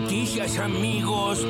noticias, amigos.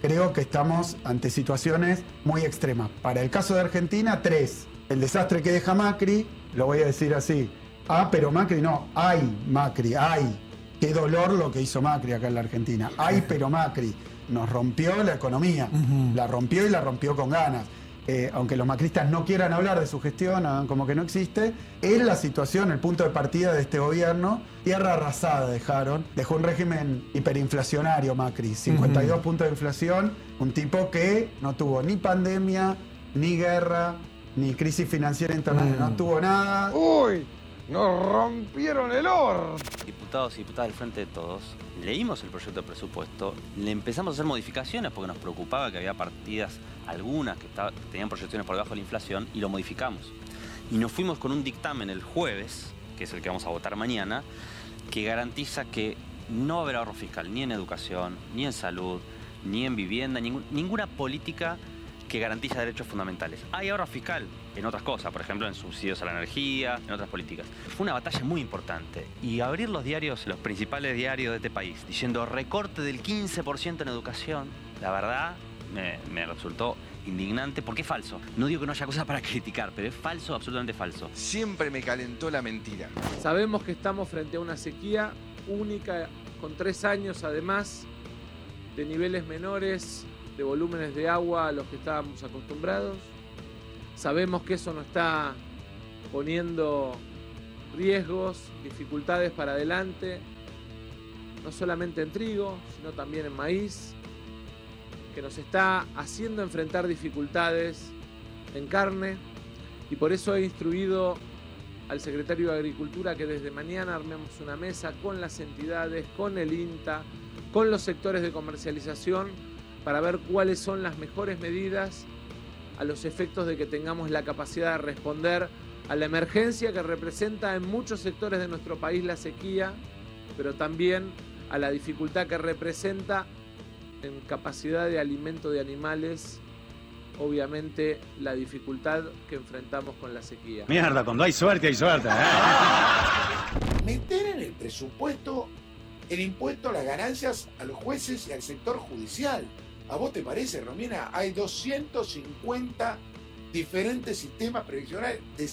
Creo que estamos ante situaciones muy extremas. Para el caso de Argentina, tres. El desastre que deja Macri, lo voy a decir así. Ah, pero Macri no, hay Macri, hay. Qué dolor lo que hizo Macri acá en la Argentina. Hay, pero Macri. Nos rompió la economía. La rompió y la rompió con ganas. Eh, aunque los macristas no quieran hablar de su gestión, hagan como que no existe, es la situación, el punto de partida de este gobierno. Tierra arrasada dejaron, dejó un régimen hiperinflacionario Macri, 52 puntos de inflación, un tipo que no tuvo ni pandemia, ni guerra, ni crisis financiera internacional, no tuvo nada. ¡Uy! ¡Nos rompieron el oro! Diputados y diputadas del Frente de Todos, leímos el proyecto de presupuesto, le empezamos a hacer modificaciones porque nos preocupaba que había partidas, algunas que, tenían proyecciones por debajo de la inflación, y lo modificamos. Y nos fuimos con un dictamen el jueves, que es el que vamos a votar mañana, que garantiza que no haber ahorro fiscal ni en educación, ni en salud, ni en vivienda, ninguna política que garantiza derechos fundamentales. Hay ahorro fiscal en otras cosas, por ejemplo, en subsidios a la energía, en otras políticas. Fue una batalla muy importante. Y abrir los diarios, los principales diarios de este país, diciendo recorte del 15% en educación, la verdad me, me resultó indignante porque es falso. No digo que no haya cosas para criticar, pero es falso, absolutamente falso. Siempre me calentó la mentira. Sabemos que estamos frente a una sequía única, con tres años además, de niveles menores de volúmenes de agua a los que estábamos acostumbrados. Sabemos que eso nos está poniendo riesgos, dificultades para adelante, no solamente en trigo, sino también en maíz, que nos está haciendo enfrentar dificultades en carne y por eso he instruido al secretario de Agricultura que desde mañana armemos una mesa con las entidades, con el INTA, con los sectores de comercialización para ver cuáles son las mejores medidas a los efectos de que tengamos la capacidad de responder a la emergencia que representa en muchos sectores de nuestro país la sequía, pero también a la dificultad que representa en capacidad de alimento de animales, obviamente la dificultad que enfrentamos con la sequía. Mierda, cuando hay suerte, hay suerte. ¿eh? meter en el presupuesto el impuesto a las ganancias a los jueces y al sector judicial. ¿A vos te parece, Romina? Hay 250 diferentes sistemas previsionales de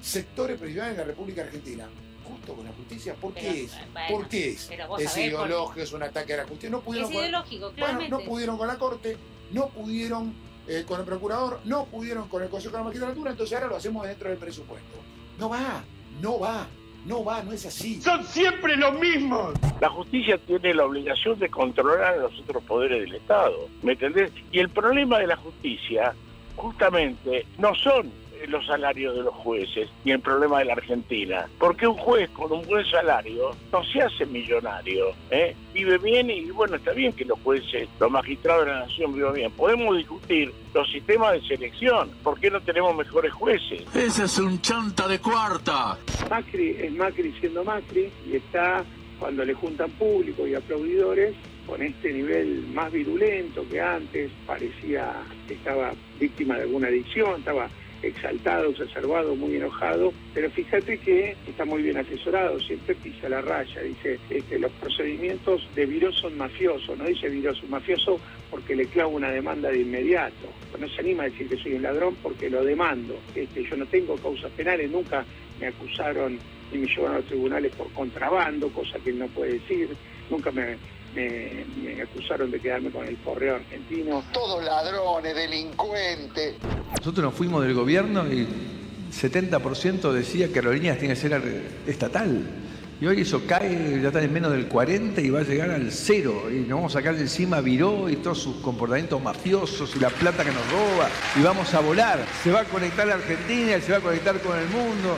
sectores previsionales en la República Argentina. Justo con la justicia, ¿por qué es? bueno, ¿Por qué es? Es por- ideológico, es un ataque a la justicia. No pudieron Es con- ideológico, bueno, claramente. no pudieron con la Corte, no pudieron eh, con el Procurador, no pudieron con el Consejo de la Magistratura, entonces ahora lo hacemos dentro del presupuesto. No va, no va, no va, no es así. Son siempre los mismos. La justicia tiene la obligación de controlar a los otros poderes del Estado, ¿me entendés? Y el problema de la justicia, justamente, no son los salarios de los jueces y el problema de la Argentina. Porque un juez con un buen salario no se hace millonario, ¿eh? vive bien y bueno, está bien que los jueces, los magistrados de la nación vivan bien. Podemos discutir los sistemas de selección, ¿por qué no tenemos mejores jueces? Ese es un chanta de cuarta. Macri es Macri siendo Macri y está cuando le juntan público y aplaudidores con este nivel más virulento que antes, parecía que estaba víctima de alguna adicción, estaba exaltado, exacerbado, muy enojado, pero fíjate que está muy bien asesorado, siempre pisa la raya, dice, este, los procedimientos de Viró son mafiosos, no dice un mafioso porque le clavo una demanda de inmediato, no se anima a decir que soy un ladrón porque lo demando, este, yo no tengo causas penales, nunca me acusaron y me llevaron a los tribunales por contrabando, cosa que él no puede decir, nunca me, me- me acusaron de quedarme con el correo argentino. Todos ladrones, delincuentes. Nosotros nos fuimos del gobierno y 70% decía que Aerolíneas tiene que ser estatal. Y hoy eso cae, ya está en menos del 40 y va a llegar al cero. Y nos vamos a sacar de encima a Viró y todos sus comportamientos mafiosos y la plata que nos roba. Y vamos a volar. Se va a conectar la Argentina y se va a conectar con el mundo.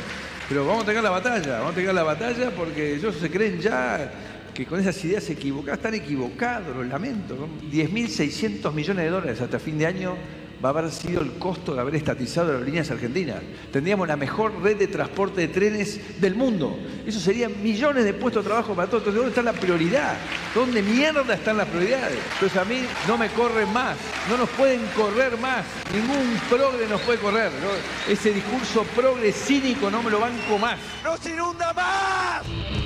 Pero vamos a tener la batalla, vamos a tener la batalla porque ellos se creen ya que con esas ideas equivocadas, están equivocados, lo lamento. ¿no? 10.600 millones de dólares hasta fin de año va a haber sido el costo de haber estatizado las líneas argentinas. Tendríamos la mejor red de transporte de trenes del mundo. Eso serían millones de puestos de trabajo para todos. Entonces, ¿dónde está la prioridad? ¿Dónde mierda están las prioridades? Entonces, a mí no me corren más. No nos pueden correr más. Ningún progre nos puede correr. Ese discurso progre cínico no me lo banco más. ¡No se inunda más!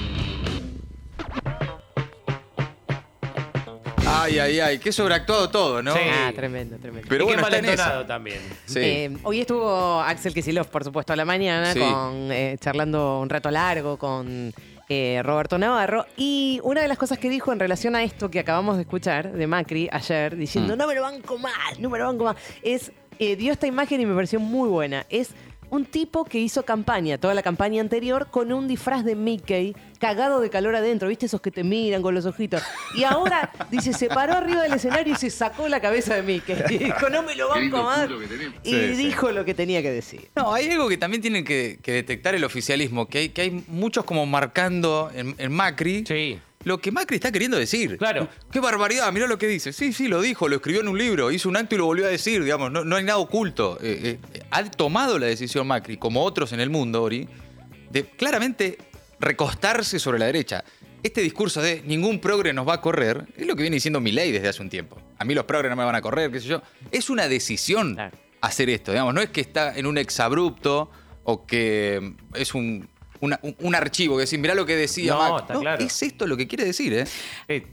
Ay, ay, ay, qué sobreactuado todo, ¿no? Sí. Ah, tremendo, tremendo. Pero y qué bueno, está en esa. también. Sí. Eh, hoy estuvo Axel Kisilov, por supuesto, a la mañana, Sí. con, eh, charlando un rato largo con eh, Roberto Navarro. Y una de las cosas que dijo en relación a esto que acabamos de escuchar de Macri ayer, diciendo, Mm. no me lo banco más, no me lo banco más, es, eh, dio esta imagen y me pareció muy buena. Es un tipo que hizo campaña, toda la campaña anterior, con un disfraz de Mickey, cagado de calor adentro, ¿viste? Esos que te miran con los ojitos. Y ahora, dice, se paró arriba del escenario y se sacó la cabeza de Mickey. Y dijo, no me lo banco más. Y Sí, sí. dijo lo que tenía que decir. No, hay algo que también tiene que, que detectar el oficialismo, que hay, que hay muchos como marcando en, en Macri Sí. Lo que Macri está queriendo decir. Claro. Qué barbaridad, mirá lo que dice. Sí, sí, lo dijo, lo escribió en un libro, hizo un acto y lo volvió a decir, digamos, no, no hay nada oculto. Eh, eh, ha tomado la decisión Macri, como otros en el mundo, Ori, de claramente recostarse sobre la derecha. Este discurso de ningún progre nos va a correr es lo que viene diciendo Milei desde hace un tiempo. A mí los progres no me van a correr, qué sé yo. Es una decisión Claro. hacer esto, digamos. No es que está en un exabrupto o que es un, una- un- un archivo que decir, mirá lo que decía No, Macri. está claro. Es esto lo que quiere decir, ¿eh? Eh,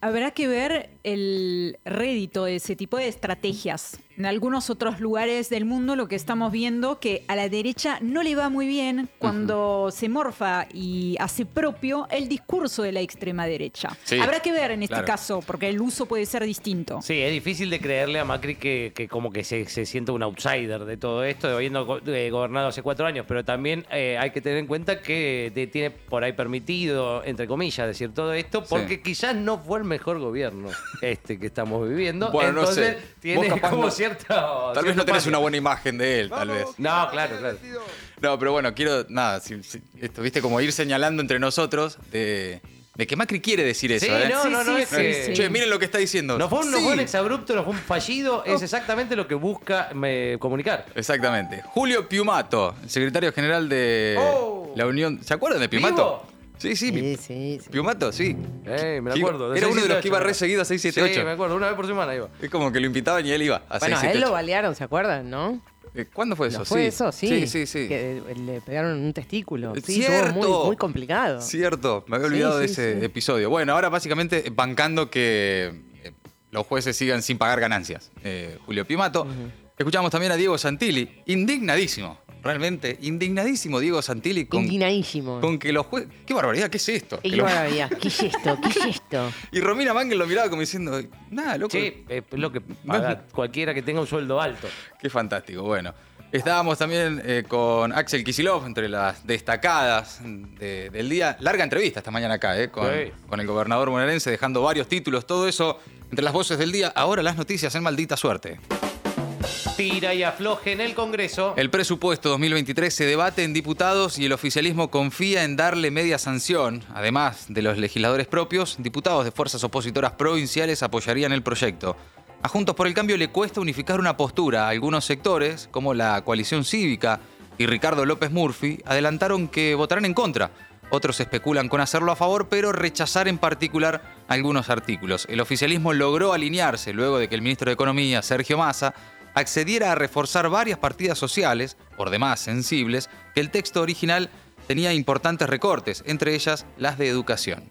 Habrá que ver el rédito de ese tipo de estrategias. En algunos otros lugares del mundo lo que estamos viendo que a la derecha no le va muy bien cuando se morfa y hace propio el discurso de la extrema derecha. Sí, Habrá que ver en este claro. caso, porque el uso puede ser distinto. Sí, es difícil de creerle a Macri que, que como que se, se siente un outsider de todo esto, habiendo go- eh, gobernado hace cuatro años, pero también eh, hay que tener en cuenta que te- tiene por ahí permitido, entre comillas, decir todo esto, porque quizás no fue el mejor gobierno este que estamos viviendo. Bueno, no Entonces, sé. tiene como no- cierto... Tal vez no tenés una buena imagen de él, tal vez. No, claro, claro. No, pero bueno, quiero, nada, si- si- esto, viste, como ir señalando entre nosotros de, de que Macri quiere decir eso, Sí, ¿eh? no, no, no, es que- Che, miren lo que está diciendo. No fue, un, no fue un exabrupto, no fue un fallido, es exactamente lo que busca me, comunicar. Exactamente. Julio Piumato, el secretario general de Oh. la Unión. ¿Se acuerdan de Piumato? Sí, sí, Sí, sí, sí. Piumato, sí. Eh, me Que iba- acuerdo. era uno de los 678, que iba re seguido a 678. Sí, me acuerdo, una vez por semana iba. Es como que lo invitaban y él iba a Bueno, a él 678. lo balearon, ¿se acuerdan, no? Eh, ¿Cuándo fue eso? ¿No fue sí. eso? Sí. Sí, sí, sí. Que eh, le pegaron un testículo. Sí, Cierto. estuvo muy, muy complicado. Cierto, me había Sí, olvidado de sí, ese sí. episodio. Bueno, ahora básicamente bancando que eh, los jueces sigan sin pagar ganancias. Eh, Julio Pimato. Escuchamos también a Diego Santilli, indignadísimo, realmente indignadísimo Diego Santilli con, Indignadísimo. con que los jueces... ¡Qué barbaridad! ¿Qué es esto? Qué barbaridad. ¿Qué es esto? ¿Qué es esto? Y Romina Mangel lo miraba como diciendo, nada, loco. Sí, eh, es lo que paga cualquiera que tenga un sueldo alto. Qué fantástico. Bueno, estábamos también eh, con Axel Kisilov, entre las destacadas de- del día. Larga entrevista esta mañana acá, eh, con, Sí. con el gobernador bonaerense, dejando varios títulos, todo eso entre las voces del día. Ahora las noticias en maldita suerte. Tira y afloje en el Congreso. El presupuesto 2023 se debate en diputados y el oficialismo confía en darle media sanción. Además de los legisladores propios, diputados de fuerzas opositoras provinciales apoyarían el proyecto. A Juntos por el Cambio le cuesta unificar una postura. Algunos sectores, como la coalición cívica y Ricardo López Murphy, adelantaron que votarán en contra. Otros especulan con hacerlo a favor, pero rechazar en particular algunos artículos. El oficialismo logró alinearse luego de que el ministro de Economía, Sergio Massa, accediera a reforzar varias partidas sociales, por demás sensibles, que el texto original tenía importantes recortes, entre ellas las de educación.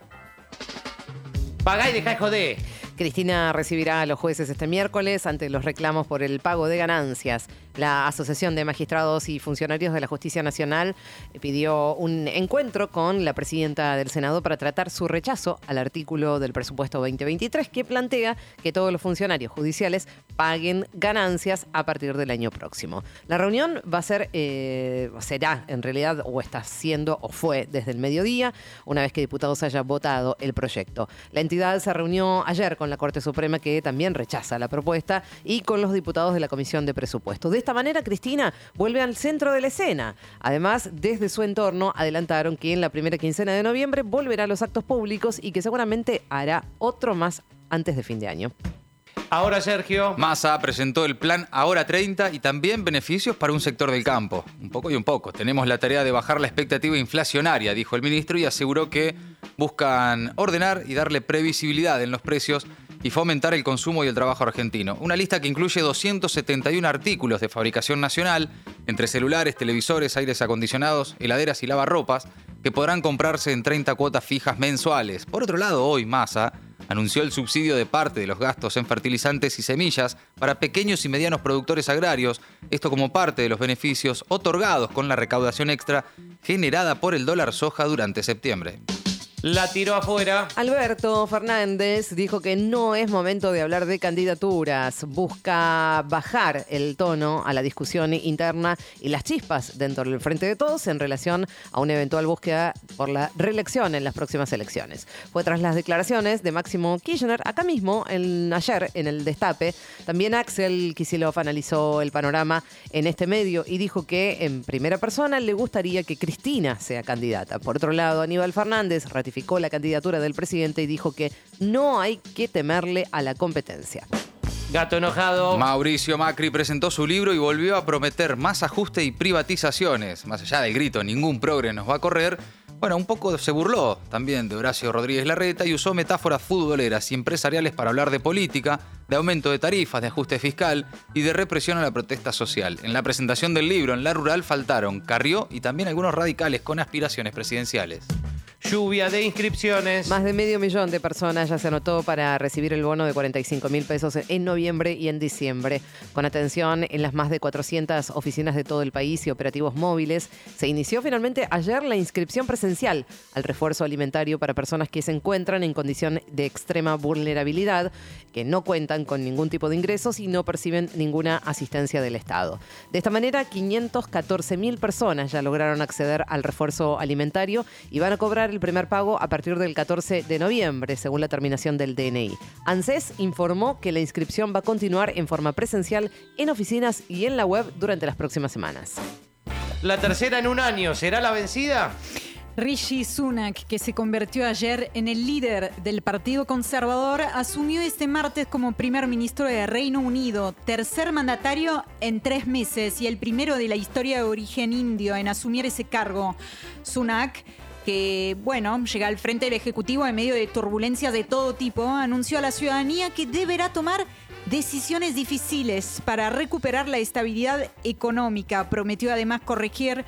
Pagá y dejá de joder. Cristina recibirá a los jueces este miércoles ante los reclamos por el pago de ganancias. La Asociación de Magistrados y Funcionarios de la Justicia Nacional pidió un encuentro con la presidenta del Senado para tratar su rechazo al artículo del presupuesto 2023 que plantea que todos los funcionarios judiciales paguen ganancias a partir del año próximo. La reunión va a ser, eh, será en realidad, o está siendo, o fue desde el mediodía, una vez que diputados haya votado el proyecto. La entidad se reunió ayer con la Corte Suprema, que también rechaza la propuesta, y con los diputados de la Comisión de Presupuesto. De esta manera, Cristina vuelve al centro de la escena. Además, desde su entorno adelantaron que en la primera quincena de noviembre volverá a los actos públicos y que seguramente hará otro más antes de fin de año. Ahora, Sergio. Massa presentó el plan Ahora 30 y también beneficios para un sector del campo. Un poco y un poco. Tenemos la tarea de bajar la expectativa inflacionaria, dijo el ministro, y aseguró que buscan ordenar y darle previsibilidad en los precios y fomentar el consumo y el trabajo argentino. Una lista que incluye 271 artículos de fabricación nacional, entre celulares, televisores, aires acondicionados, heladeras y lavarropas, que podrán comprarse en 30 cuotas fijas mensuales. Por otro lado, hoy Massa anunció el subsidio de parte de los gastos en fertilizantes y semillas para pequeños y medianos productores agrarios, esto como parte de los beneficios otorgados con la recaudación extra generada por el dólar soja durante septiembre. La tiró afuera. Alberto Fernández dijo que no es momento de hablar de candidaturas. Busca bajar el tono a la discusión interna y las chispas dentro del Frente de Todos en relación a una eventual búsqueda por la reelección en las próximas elecciones. Fue tras las declaraciones de Máximo Kirchner, acá mismo, en, ayer, en el Destape. También Axel Kicillof analizó el panorama en este medio y dijo que en primera persona le gustaría que Cristina sea candidata. Por otro lado, Aníbal Fernández ratificó la candidatura del presidente y dijo que no hay que temerle a la competencia. Gato enojado. Mauricio Macri presentó su libro y volvió a prometer más ajuste y privatizaciones. Más allá del grito, ningún progre nos va a correr. Bueno, un poco se burló también de Horacio Rodríguez Larreta y usó metáforas futboleras y empresariales para hablar de política, de aumento de tarifas, de ajuste fiscal y de represión a la protesta social. En la presentación del libro en La Rural faltaron Carrió y también algunos radicales con aspiraciones presidenciales. Lluvia de inscripciones. Más de medio millón de personas ya se anotó para recibir el bono de 45 mil pesos en noviembre y en diciembre. Con atención en las más de 400 oficinas de todo el país y operativos móviles, se inició finalmente ayer la inscripción presencial al refuerzo alimentario para personas que se encuentran en condición de extrema vulnerabilidad, que no cuentan con ningún tipo de ingresos y no perciben ninguna asistencia del Estado. De esta manera, 514 mil personas ya lograron acceder al refuerzo alimentario y van a cobrar primer pago a partir del 14 de noviembre, según la terminación del DNI. ANSES informó que la inscripción va a continuar en forma presencial en oficinas y en la web durante las próximas semanas. La tercera en un año, ¿será la vencida? Rishi Sunak, que se convirtió ayer en el líder del Partido Conservador, asumió este martes como primer ministro de Reino Unido, tercer mandatario en tres meses y el primero de la historia de origen indio en asumir ese cargo. Sunak que, bueno, llega al frente del Ejecutivo en medio de turbulencias de todo tipo, anunció a la ciudadanía que deberá tomar decisiones difíciles para recuperar la estabilidad económica. Prometió además corregir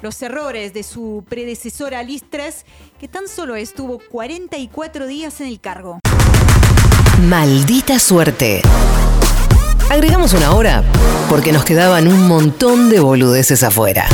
los errores de su predecesora Liz Truss, que tan solo estuvo 44 días en el cargo. Maldita suerte. Agregamos una hora porque nos quedaban un montón de boludeces afuera.